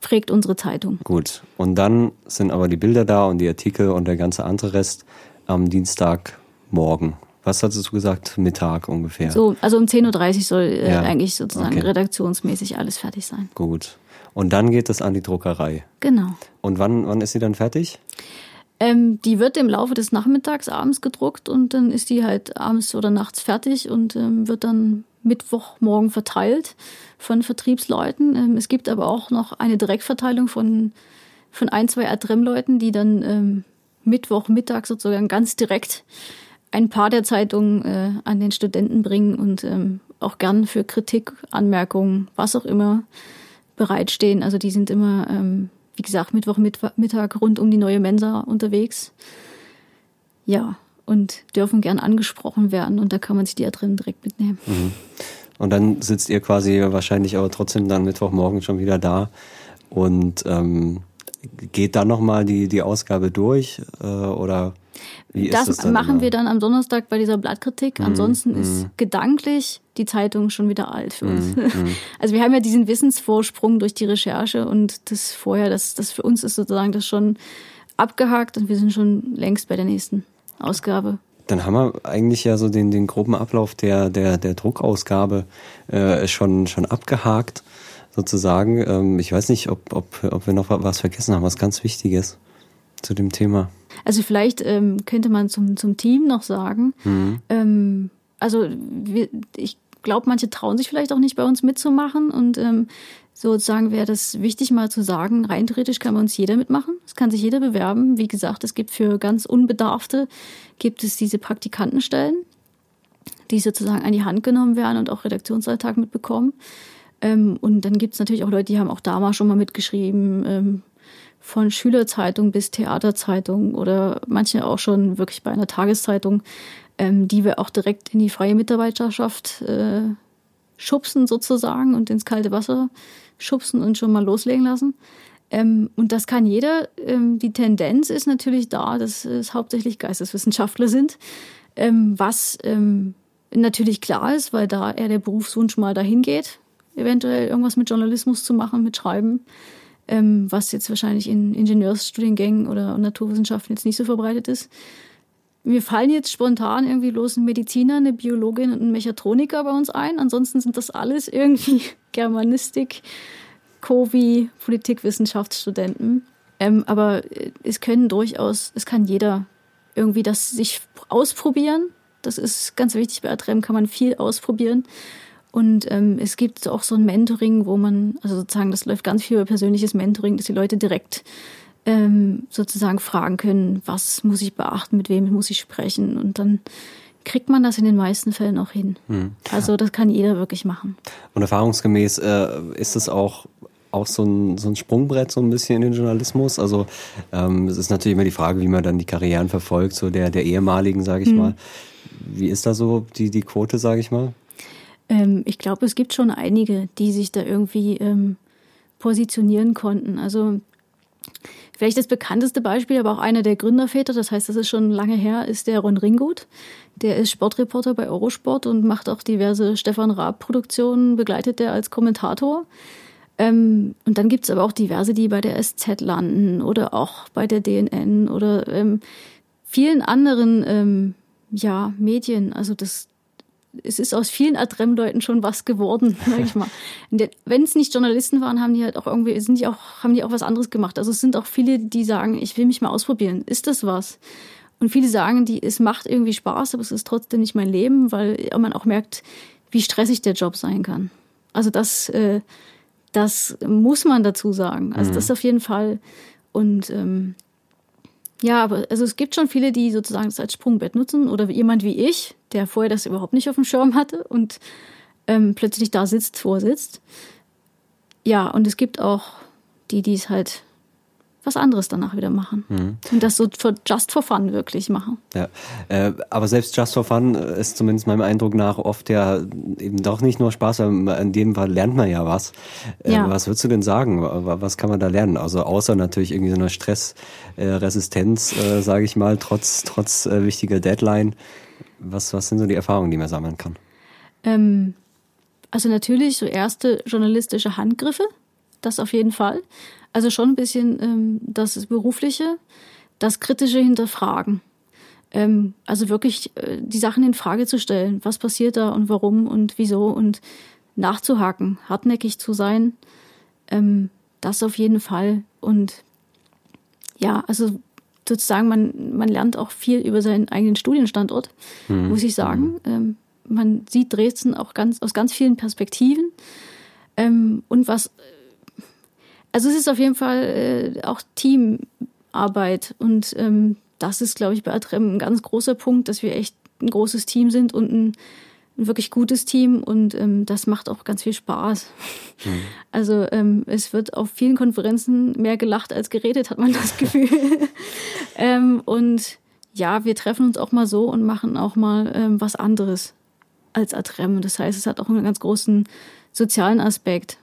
prägt unsere Zeitung. Gut. Und dann sind aber die Bilder da und die Artikel und der ganze andere Rest am Dienstagmorgen. Was hattest du gesagt? Mittag ungefähr. So, also um 10.30 Uhr soll äh, ja. eigentlich sozusagen okay. redaktionsmäßig alles fertig sein. Gut. Und dann geht es an die Druckerei. Genau. Und wann, wann ist sie dann fertig? Ähm, die wird im Laufe des Nachmittags abends gedruckt und dann ist die halt abends oder nachts fertig und ähm, wird dann Mittwochmorgen verteilt von Vertriebsleuten. Ähm, es gibt aber auch noch eine Direktverteilung von, von ein, zwei Adrem-Leuten, die dann ähm, Mittwochmittag sozusagen ganz direkt ein paar der Zeitungen äh, an den Studenten bringen und ähm, auch gern für Kritik, Anmerkungen, was auch immer bereitstehen. Also die sind immer, ähm, wie gesagt, Mittwoch, Mittag rund um die neue Mensa unterwegs. Ja, und dürfen gern angesprochen werden und da kann man sich die drin direkt mitnehmen. Mhm. Und dann sitzt ihr quasi wahrscheinlich aber trotzdem dann Mittwochmorgen schon wieder da und ähm, geht dann nochmal die, die Ausgabe durch äh, oder wie das, das machen immer? wir dann am Donnerstag bei dieser Blattkritik. Mhm. Ansonsten mhm. ist gedanklich die Zeitung schon wieder alt für uns. Mhm. mhm. Also wir haben ja diesen Wissensvorsprung durch die Recherche und das vorher, das, das für uns ist sozusagen das schon abgehakt und wir sind schon längst bei der nächsten Ausgabe. Dann haben wir eigentlich ja so den, den groben Ablauf der, der, der Druckausgabe äh, schon, schon abgehakt. sozusagen. Ähm, ich weiß nicht, ob, ob, ob wir noch was vergessen haben, was ganz Wichtiges zu dem Thema. Also vielleicht ähm, könnte man zum, zum Team noch sagen, mhm. ähm, also wir, ich glaube, manche trauen sich vielleicht auch nicht bei uns mitzumachen und ähm, sozusagen wäre das wichtig mal zu sagen, rein theoretisch kann bei uns jeder mitmachen. Es kann sich jeder bewerben. Wie gesagt, es gibt für ganz Unbedarfte gibt es diese Praktikantenstellen, die sozusagen an die Hand genommen werden und auch Redaktionsalltag mitbekommen. Ähm, und dann gibt es natürlich auch Leute, die haben auch damals schon mal mitgeschrieben, ähm, von Schülerzeitung bis Theaterzeitung oder manche auch schon wirklich bei einer Tageszeitung, ähm, die wir auch direkt in die freie Mitarbeiterschaft äh, schubsen sozusagen und ins kalte Wasser schubsen und schon mal loslegen lassen. Ähm, und das kann jeder. Ähm, die Tendenz ist natürlich da, dass es hauptsächlich Geisteswissenschaftler sind, ähm, was ähm, natürlich klar ist, weil da eher der Berufswunsch mal dahin geht, eventuell irgendwas mit Journalismus zu machen, mit Schreiben, ähm, was jetzt wahrscheinlich in Ingenieursstudiengängen oder Naturwissenschaften jetzt nicht so verbreitet ist. Mir fallen jetzt spontan irgendwie bloß ein Mediziner, eine Biologin und ein Mechatroniker bei uns ein. Ansonsten sind das alles irgendwie Germanistik, Kovi, Politikwissenschaftsstudenten. Ähm, aber es können durchaus, es kann jeder irgendwie das sich ausprobieren. Das ist ganz wichtig. Bei Atrem kann man viel ausprobieren. Und ähm, es gibt auch so ein Mentoring, wo man, also sozusagen, das läuft ganz viel über persönliches Mentoring, dass die Leute direkt ähm, sozusagen fragen können, was muss ich beachten, mit wem muss ich sprechen. Und dann kriegt man das in den meisten Fällen auch hin. Hm. Also das kann jeder wirklich machen. Und erfahrungsgemäß äh, ist es auch auch so ein, so ein Sprungbrett so ein bisschen in den Journalismus. Also ähm, es ist natürlich immer die Frage, wie man dann die Karrieren verfolgt, so der, der ehemaligen, sage ich hm. mal. Wie ist da so die, die Quote, sage ich mal? Ähm, ich glaube, es gibt schon einige, die sich da irgendwie ähm, positionieren konnten. Also Vielleicht das bekannteste Beispiel, aber auch einer der Gründerväter, das heißt, das ist schon lange her, ist der Ron Ringgut. Der ist Sportreporter bei Eurosport und macht auch diverse Stefan Raab-Produktionen, begleitet der als Kommentator. Ähm, und dann gibt's aber auch diverse, die bei der SZ landen oder auch bei der DNN oder ähm, vielen anderen ähm, ja, Medien. Also das, es ist aus vielen Adrem-Leuten schon was geworden, sag ich mal. Wenn es nicht Journalisten waren, haben die halt auch irgendwie, sind die auch, haben die auch was anderes gemacht. Also es sind auch viele, die sagen, ich will mich mal ausprobieren. Ist das was? Und viele sagen, die, es macht irgendwie Spaß, aber es ist trotzdem nicht mein Leben, weil man auch merkt, wie stressig der Job sein kann. Also das, äh, das muss man dazu sagen. Also mhm. das auf jeden Fall. Und ähm, ja, aber also es gibt schon viele, die sozusagen das als Sprungbett nutzen oder jemand wie ich, der vorher das überhaupt nicht auf dem Schirm hatte und ähm, plötzlich da sitzt, vorsitzt. Ja, und es gibt auch die, die es halt was anderes danach wieder machen. Mhm. Und das so for, just for fun wirklich machen. Ja, äh, aber selbst just for fun ist zumindest meinem Eindruck nach oft ja eben doch nicht nur Spaß, weil in dem Fall lernt man ja was. Äh, ja. Was würdest du denn sagen? Was kann man da lernen? Also außer natürlich irgendwie so eine Stressresistenz, äh, sage ich mal, trotz, trotz äh, wichtiger Deadline. Was, was sind so die Erfahrungen, die man sammeln kann? Ähm, also natürlich so erste journalistische Handgriffe, das auf jeden Fall. Also schon ein bisschen ähm, das Berufliche, das kritische Hinterfragen. Ähm, also wirklich äh, die Sachen in Frage zu stellen. Was passiert da und warum und wieso und nachzuhaken, hartnäckig zu sein. Ähm, das auf jeden Fall. Und ja, also sozusagen, man, man lernt auch viel über seinen eigenen Studienstandort, mhm. muss ich sagen. Mhm. Ähm, man sieht Dresden auch ganz, aus ganz vielen Perspektiven. Ähm, und was also es ist auf jeden Fall äh, auch Teamarbeit und ähm, das ist, glaube ich, bei Atrem ein ganz großer Punkt, dass wir echt ein großes Team sind und ein, ein wirklich gutes Team und ähm, das macht auch ganz viel Spaß. Mhm. Also ähm, es wird auf vielen Konferenzen mehr gelacht als geredet, hat man das Gefühl. ähm, und ja, wir treffen uns auch mal so und machen auch mal ähm, was anderes als Atrem. Das heißt, es hat auch einen ganz großen sozialen Aspekt.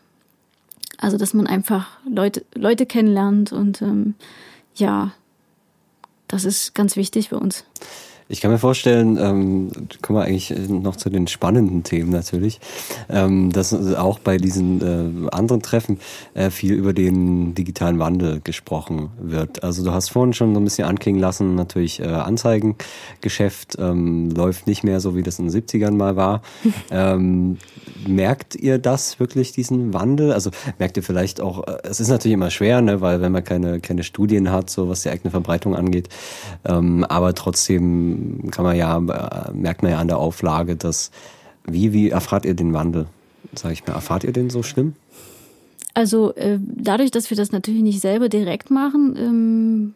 Also, dass man einfach Leute, Leute kennenlernt und ähm, ja, das ist ganz wichtig für uns. Ich kann mir vorstellen, ähm, kommen wir eigentlich noch zu den spannenden Themen natürlich, ähm, dass auch bei diesen äh, anderen Treffen äh, viel über den digitalen Wandel gesprochen wird. Also du hast vorhin schon so ein bisschen anklingen lassen, natürlich äh, Anzeigengeschäft ähm, läuft nicht mehr so, wie das in den 70ern mal war. ähm, merkt ihr das wirklich, diesen Wandel? Also merkt ihr vielleicht auch, äh, es ist natürlich immer schwer, ne, weil wenn man keine, keine Studien hat, so was die eigene Verbreitung angeht, ähm, aber trotzdem kann man ja, äh, merkt man ja an der Auflage, dass, wie, wie erfahrt ihr den Wandel? Sag ich mal, erfahrt ihr den so schlimm? Also äh, dadurch, dass wir das natürlich nicht selber direkt machen, ähm,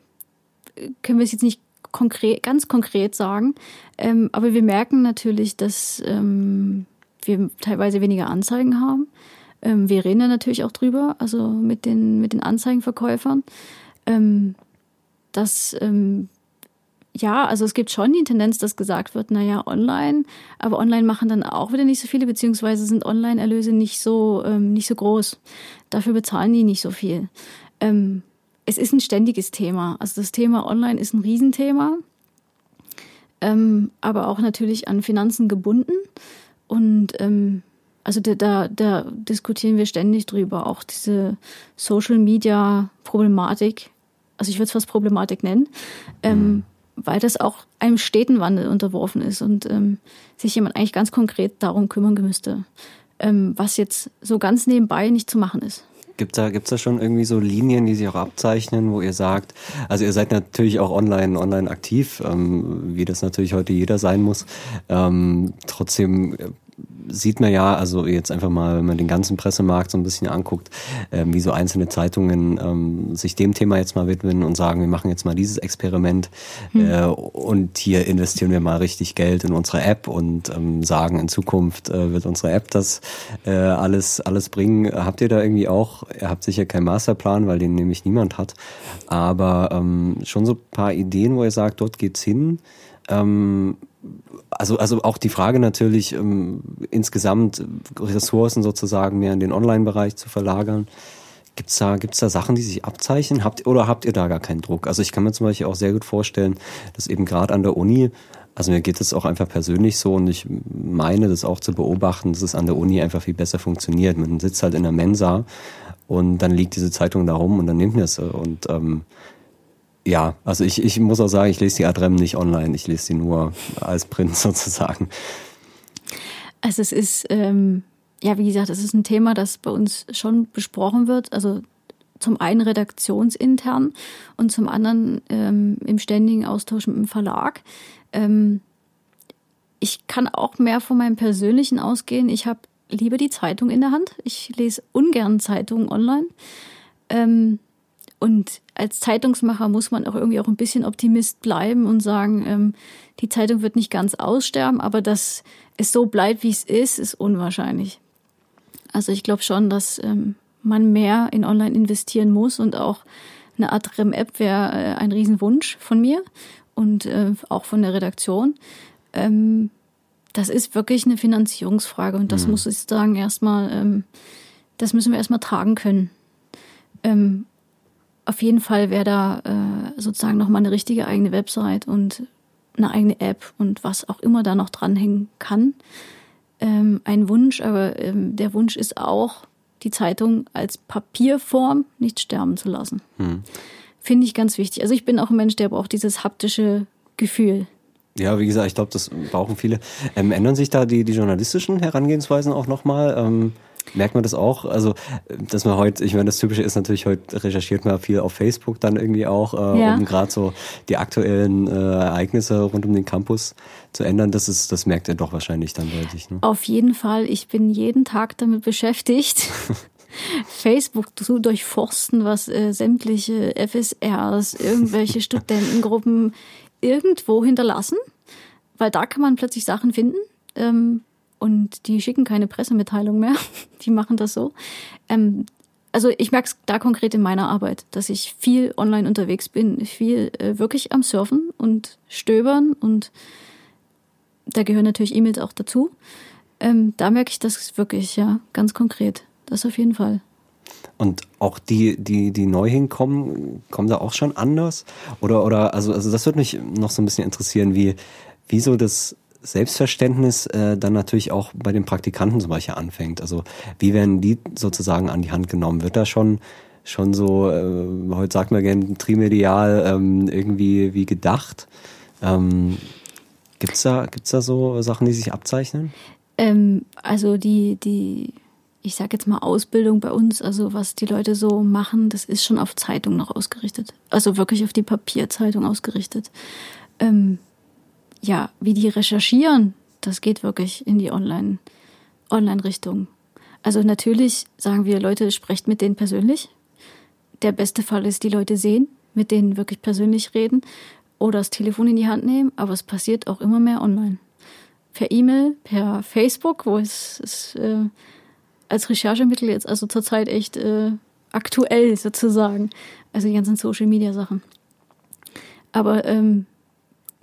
können wir es jetzt nicht konkret, ganz konkret sagen. Ähm, aber wir merken natürlich, dass ähm, wir teilweise weniger Anzeigen haben. Wir reden da natürlich auch drüber, also mit den, mit den Anzeigenverkäufern. Dass ja, also es gibt schon die Tendenz, dass gesagt wird, naja, online, aber online machen dann auch wieder nicht so viele, beziehungsweise sind Online-Erlöse nicht so, ähm, nicht so groß. Dafür bezahlen die nicht so viel. Ähm, es ist ein ständiges Thema. Also das Thema Online ist ein Riesenthema, ähm, aber auch natürlich an Finanzen gebunden. Und ähm, also da, da, da diskutieren wir ständig drüber, auch diese Social-Media-Problematik. Also ich würde es fast Problematik nennen. Ähm, mhm weil das auch einem steten Wandel unterworfen ist und ähm, sich jemand eigentlich ganz konkret darum kümmern müsste, ähm, was jetzt so ganz nebenbei nicht zu machen ist. Gibt da, gibt's da schon irgendwie so Linien, die sich auch abzeichnen, wo ihr sagt, also ihr seid natürlich auch online, online aktiv, ähm, wie das natürlich heute jeder sein muss. Ähm, trotzdem sieht man ja, also jetzt einfach mal, wenn man den ganzen Pressemarkt so ein bisschen anguckt, ähm, wie so einzelne Zeitungen ähm, sich dem Thema jetzt mal widmen und sagen, wir machen jetzt mal dieses Experiment hm. äh, und hier investieren wir mal richtig Geld in unsere App und ähm, sagen, in Zukunft äh, wird unsere App das äh, alles, alles bringen. Habt ihr da irgendwie auch, ihr habt sicher keinen Masterplan, weil den nämlich niemand hat, aber ähm, schon so ein paar Ideen, wo ihr sagt, dort geht's hin. Ähm, also, also auch die Frage natürlich, ähm, insgesamt Ressourcen sozusagen mehr in den Online-Bereich zu verlagern. Gibt's da, gibt's da Sachen, die sich abzeichnen? Habt, oder habt ihr da gar keinen Druck? Also ich kann mir zum Beispiel auch sehr gut vorstellen, dass eben gerade an der Uni, also mir geht es auch einfach persönlich so und ich meine das auch zu beobachten, dass es an der Uni einfach viel besser funktioniert. Man sitzt halt in der Mensa und dann liegt diese Zeitung da rum und dann nimmt man es. Und ähm, ja, also ich, ich muss auch sagen, ich lese die Adrem nicht online, ich lese sie nur als Print sozusagen. Also es ist, ähm, ja, wie gesagt, es ist ein Thema, das bei uns schon besprochen wird. Also zum einen redaktionsintern und zum anderen ähm, im ständigen Austausch mit dem Verlag. Ähm, ich kann auch mehr von meinem persönlichen ausgehen. Ich habe lieber die Zeitung in der Hand. Ich lese ungern Zeitungen online. Ähm, und als Zeitungsmacher muss man auch irgendwie auch ein bisschen Optimist bleiben und sagen, ähm, die Zeitung wird nicht ganz aussterben, aber dass es so bleibt, wie es ist, ist unwahrscheinlich. Also ich glaube schon, dass ähm, man mehr in Online investieren muss und auch eine Art REM-App wäre äh, ein Riesenwunsch von mir und äh, auch von der Redaktion. Ähm, das ist wirklich eine Finanzierungsfrage und das mhm. muss ich sagen erstmal, ähm, das müssen wir erstmal tragen können. Ähm, auf jeden Fall wäre da äh, sozusagen nochmal eine richtige eigene Website und eine eigene App und was auch immer da noch dranhängen kann. Ähm, ein Wunsch, aber ähm, der Wunsch ist auch, die Zeitung als Papierform nicht sterben zu lassen. Hm. Finde ich ganz wichtig. Also ich bin auch ein Mensch, der braucht dieses haptische Gefühl. Ja, wie gesagt, ich glaube, das brauchen viele. Ähm, ändern sich da die, die journalistischen Herangehensweisen auch nochmal? Ähm Merkt man das auch? Also, dass man heute, ich meine, das Typische ist natürlich, heute recherchiert man viel auf Facebook dann irgendwie auch, äh, ja. um gerade so die aktuellen äh, Ereignisse rund um den Campus zu ändern. Das ist, das merkt ihr doch wahrscheinlich dann deutlich. Ne? Auf jeden Fall. Ich bin jeden Tag damit beschäftigt. Facebook zu durchforsten, was äh, sämtliche FSRs, irgendwelche Studentengruppen irgendwo hinterlassen, weil da kann man plötzlich Sachen finden. Ähm, und die schicken keine Pressemitteilung mehr. Die machen das so. Ähm, also ich merke es da konkret in meiner Arbeit, dass ich viel online unterwegs bin, viel äh, wirklich am Surfen und Stöbern und da gehören natürlich E-Mails auch dazu. Ähm, da merke ich das wirklich, ja, ganz konkret. Das auf jeden Fall. Und auch die, die, die neu hinkommen, kommen da auch schon anders? Oder, oder, also, also das würde mich noch so ein bisschen interessieren, wie, wie so das Selbstverständnis äh, dann natürlich auch bei den Praktikanten zum Beispiel anfängt. Also wie werden die sozusagen an die Hand genommen? Wird da schon schon so, äh, heute sagt man gerne trimedial ähm, irgendwie wie gedacht? Ähm, gibt's da gibt's da so Sachen, die sich abzeichnen? Ähm, also die die ich sage jetzt mal Ausbildung bei uns, also was die Leute so machen, das ist schon auf Zeitung noch ausgerichtet. Also wirklich auf die Papierzeitung ausgerichtet. Ähm, ja, wie die recherchieren, das geht wirklich in die Online, Online-Richtung. Also natürlich sagen wir, Leute, sprecht mit denen persönlich. Der beste Fall ist, die Leute sehen, mit denen wirklich persönlich reden oder das Telefon in die Hand nehmen, aber es passiert auch immer mehr online. Per E-Mail, per Facebook, wo es, es äh, als Recherchemittel jetzt also zurzeit echt äh, aktuell sozusagen. Also die ganzen Social-Media-Sachen. Aber ähm,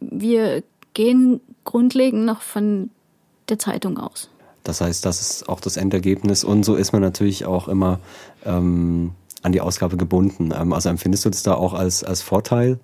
wir gehen grundlegend noch von der Zeitung aus. Das heißt, das ist auch das Endergebnis und so ist man natürlich auch immer ähm, an die Ausgabe gebunden. Ähm, also empfindest du das da auch als, als Vorteil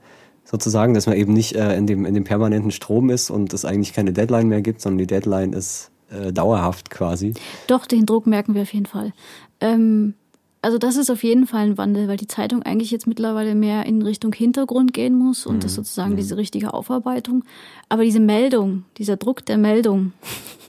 sozusagen, dass man eben nicht äh, in, dem, in dem permanenten Strom ist und es eigentlich keine Deadline mehr gibt, sondern die Deadline ist äh, dauerhaft quasi? Doch, den Druck merken wir auf jeden Fall. Ähm, also das ist auf jeden Fall ein Wandel, weil die Zeitung eigentlich jetzt mittlerweile mehr in Richtung Hintergrund gehen muss und mhm. das sozusagen mhm. diese richtige Aufarbeitung. Aber diese Meldung, dieser Druck der Meldung,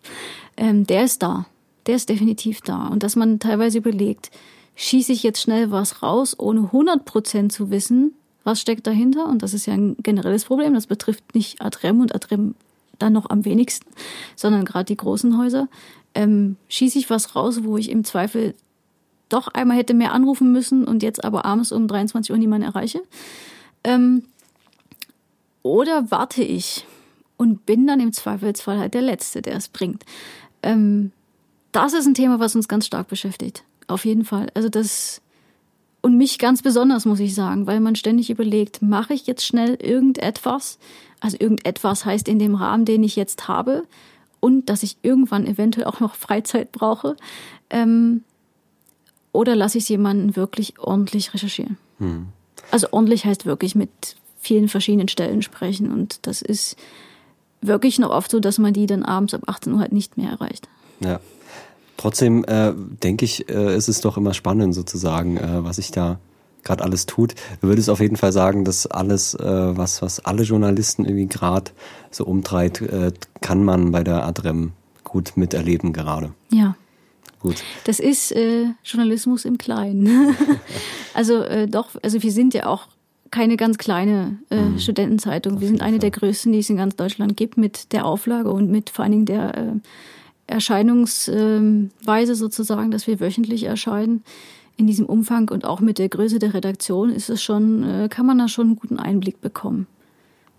ähm, der ist da. Der ist definitiv da. Und dass man teilweise überlegt, schieße ich jetzt schnell was raus, ohne 100 Prozent zu wissen, was steckt dahinter. Und das ist ja ein generelles Problem. Das betrifft nicht Adrem und Adrem dann noch am wenigsten, sondern gerade die großen Häuser. Ähm, schieße ich was raus, wo ich im Zweifel doch einmal hätte mehr anrufen müssen und jetzt aber abends um 23 Uhr niemanden erreiche? Ähm, oder warte ich und bin dann im Zweifelsfall halt der Letzte, der es bringt? Ähm, das ist ein Thema, was uns ganz stark beschäftigt. Auf jeden Fall. Also das, und mich ganz besonders, muss ich sagen, weil man ständig überlegt, mache ich jetzt schnell irgendetwas? Also irgendetwas heißt in dem Rahmen, den ich jetzt habe und dass ich irgendwann eventuell auch noch Freizeit brauche. Ähm, oder lasse ich es jemanden wirklich ordentlich recherchieren? Hm. Also ordentlich heißt wirklich mit vielen verschiedenen Stellen sprechen. Und das ist wirklich noch oft so, dass man die dann abends ab 18 Uhr halt nicht mehr erreicht. Ja. Trotzdem äh, denke ich, äh, ist es doch immer spannend sozusagen, äh, was sich da gerade alles tut. Du würdest auf jeden Fall sagen, dass alles, äh, was, was alle Journalisten irgendwie gerade so umtreibt, äh, kann man bei der Adrem gut miterleben gerade. Ja, Gut. Das ist äh, Journalismus im Kleinen. also äh, doch, also wir sind ja auch keine ganz kleine äh, mhm. Studentenzeitung. Wir sind eine der größten, die es in ganz Deutschland gibt, mit der Auflage und mit vor allen Dingen der äh, Erscheinungsweise sozusagen, dass wir wöchentlich erscheinen. In diesem Umfang und auch mit der Größe der Redaktion ist es schon, äh, kann man da schon einen guten Einblick bekommen.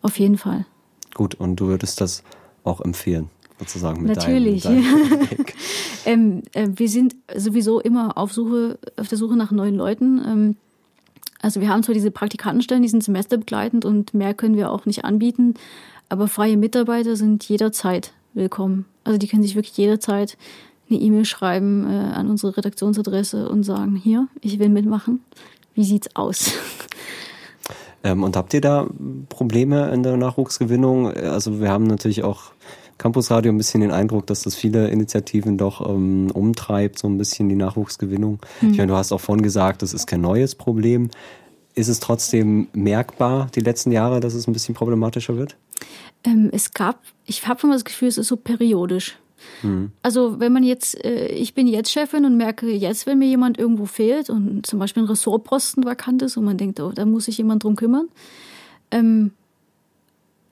Auf jeden Fall. Gut, und du würdest das auch empfehlen? Sozusagen mit Natürlich. Deinem, ähm, äh, wir sind sowieso immer auf Suche, auf der Suche nach neuen Leuten. Ähm, also wir haben zwar diese Praktikantenstellen, die sind semesterbegleitend und mehr können wir auch nicht anbieten, aber freie Mitarbeiter sind jederzeit willkommen. Also die können sich wirklich jederzeit eine E-Mail schreiben äh, an unsere Redaktionsadresse und sagen, hier, ich will mitmachen. Wie sieht's aus? Ähm, und habt ihr da Probleme in der Nachwuchsgewinnung? Also wir haben natürlich auch Campusradio ein bisschen den Eindruck, dass das viele Initiativen doch ähm, umtreibt, so ein bisschen die Nachwuchsgewinnung. Mhm. Ich meine, du hast auch vorhin gesagt, das ist kein neues Problem. Ist es trotzdem merkbar, die letzten Jahre, dass es ein bisschen problematischer wird? Ähm, es gab, ich habe immer das Gefühl, es ist so periodisch. Mhm. Also wenn man jetzt, äh, ich bin jetzt Chefin und merke jetzt, wenn mir jemand irgendwo fehlt und zum Beispiel ein Ressortposten vakant ist und man denkt, oh, da muss sich jemand drum kümmern, ähm,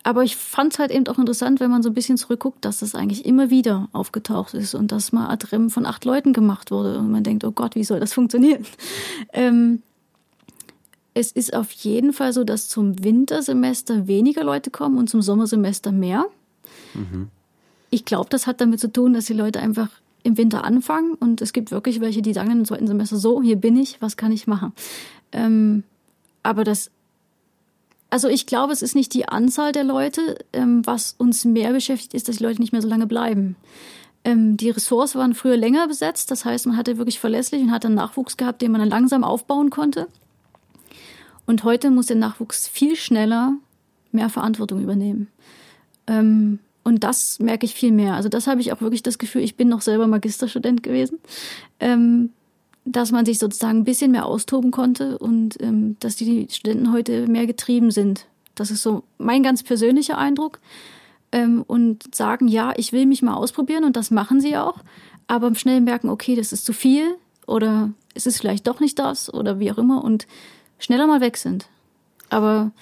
aber ich fand es halt eben auch interessant, wenn man so ein bisschen zurückguckt, dass das eigentlich immer wieder aufgetaucht ist und dass mal Adrem von acht Leuten gemacht wurde und man denkt, oh Gott, wie soll das funktionieren? Ähm, es ist auf jeden Fall so, dass zum Wintersemester weniger Leute kommen und zum Sommersemester mehr. Mhm. Ich glaube, das hat damit zu tun, dass die Leute einfach im Winter anfangen und es gibt wirklich welche, die sagen im zweiten Semester so, hier bin ich, was kann ich machen? Ähm, aber das also ich glaube, es ist nicht die Anzahl der Leute. Ähm, was uns mehr beschäftigt, ist, dass die Leute nicht mehr so lange bleiben. Ähm, die Ressorts waren früher länger besetzt, das heißt, man hatte wirklich verlässlich und hat einen Nachwuchs gehabt, den man dann langsam aufbauen konnte. Und heute muss der Nachwuchs viel schneller mehr Verantwortung übernehmen. Ähm, und das merke ich viel mehr. Also das habe ich auch wirklich das Gefühl, ich bin noch selber Magisterstudent gewesen, ähm, dass man sich sozusagen ein bisschen mehr austoben konnte und ähm, dass die Studenten heute mehr getrieben sind. Das ist so mein ganz persönlicher Eindruck. Ähm, und sagen, ja, ich will mich mal ausprobieren und das machen sie auch, aber schnell merken, okay, das ist zu viel oder es ist vielleicht doch nicht das oder wie auch immer und schneller mal weg sind. Aber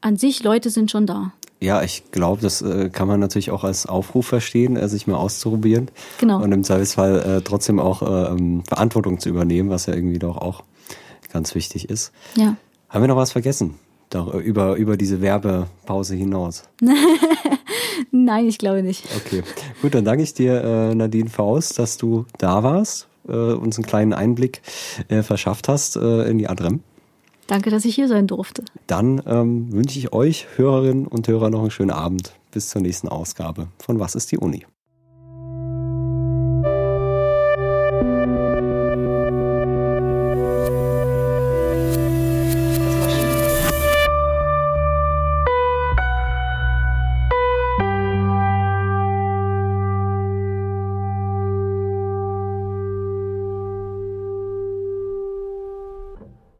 an sich, Leute sind schon da. Ja, ich glaube, das äh, kann man natürlich auch als Aufruf verstehen, äh, sich mal auszuprobieren. Genau. Und im Zweifelsfall äh, trotzdem auch äh, ähm, Verantwortung zu übernehmen, was ja irgendwie doch auch ganz wichtig ist. Ja. Haben wir noch was vergessen? Doch, äh, über, über diese Werbepause hinaus. Nein, ich glaube nicht. Okay. Gut, dann danke ich dir, äh, Nadine Faust, dass du da warst, äh, uns einen kleinen Einblick äh, verschafft hast äh, in die Adrem. Danke, dass ich hier sein durfte. Dann ähm, wünsche ich euch, Hörerinnen und Hörer, noch einen schönen Abend. Bis zur nächsten Ausgabe von Was ist die Uni?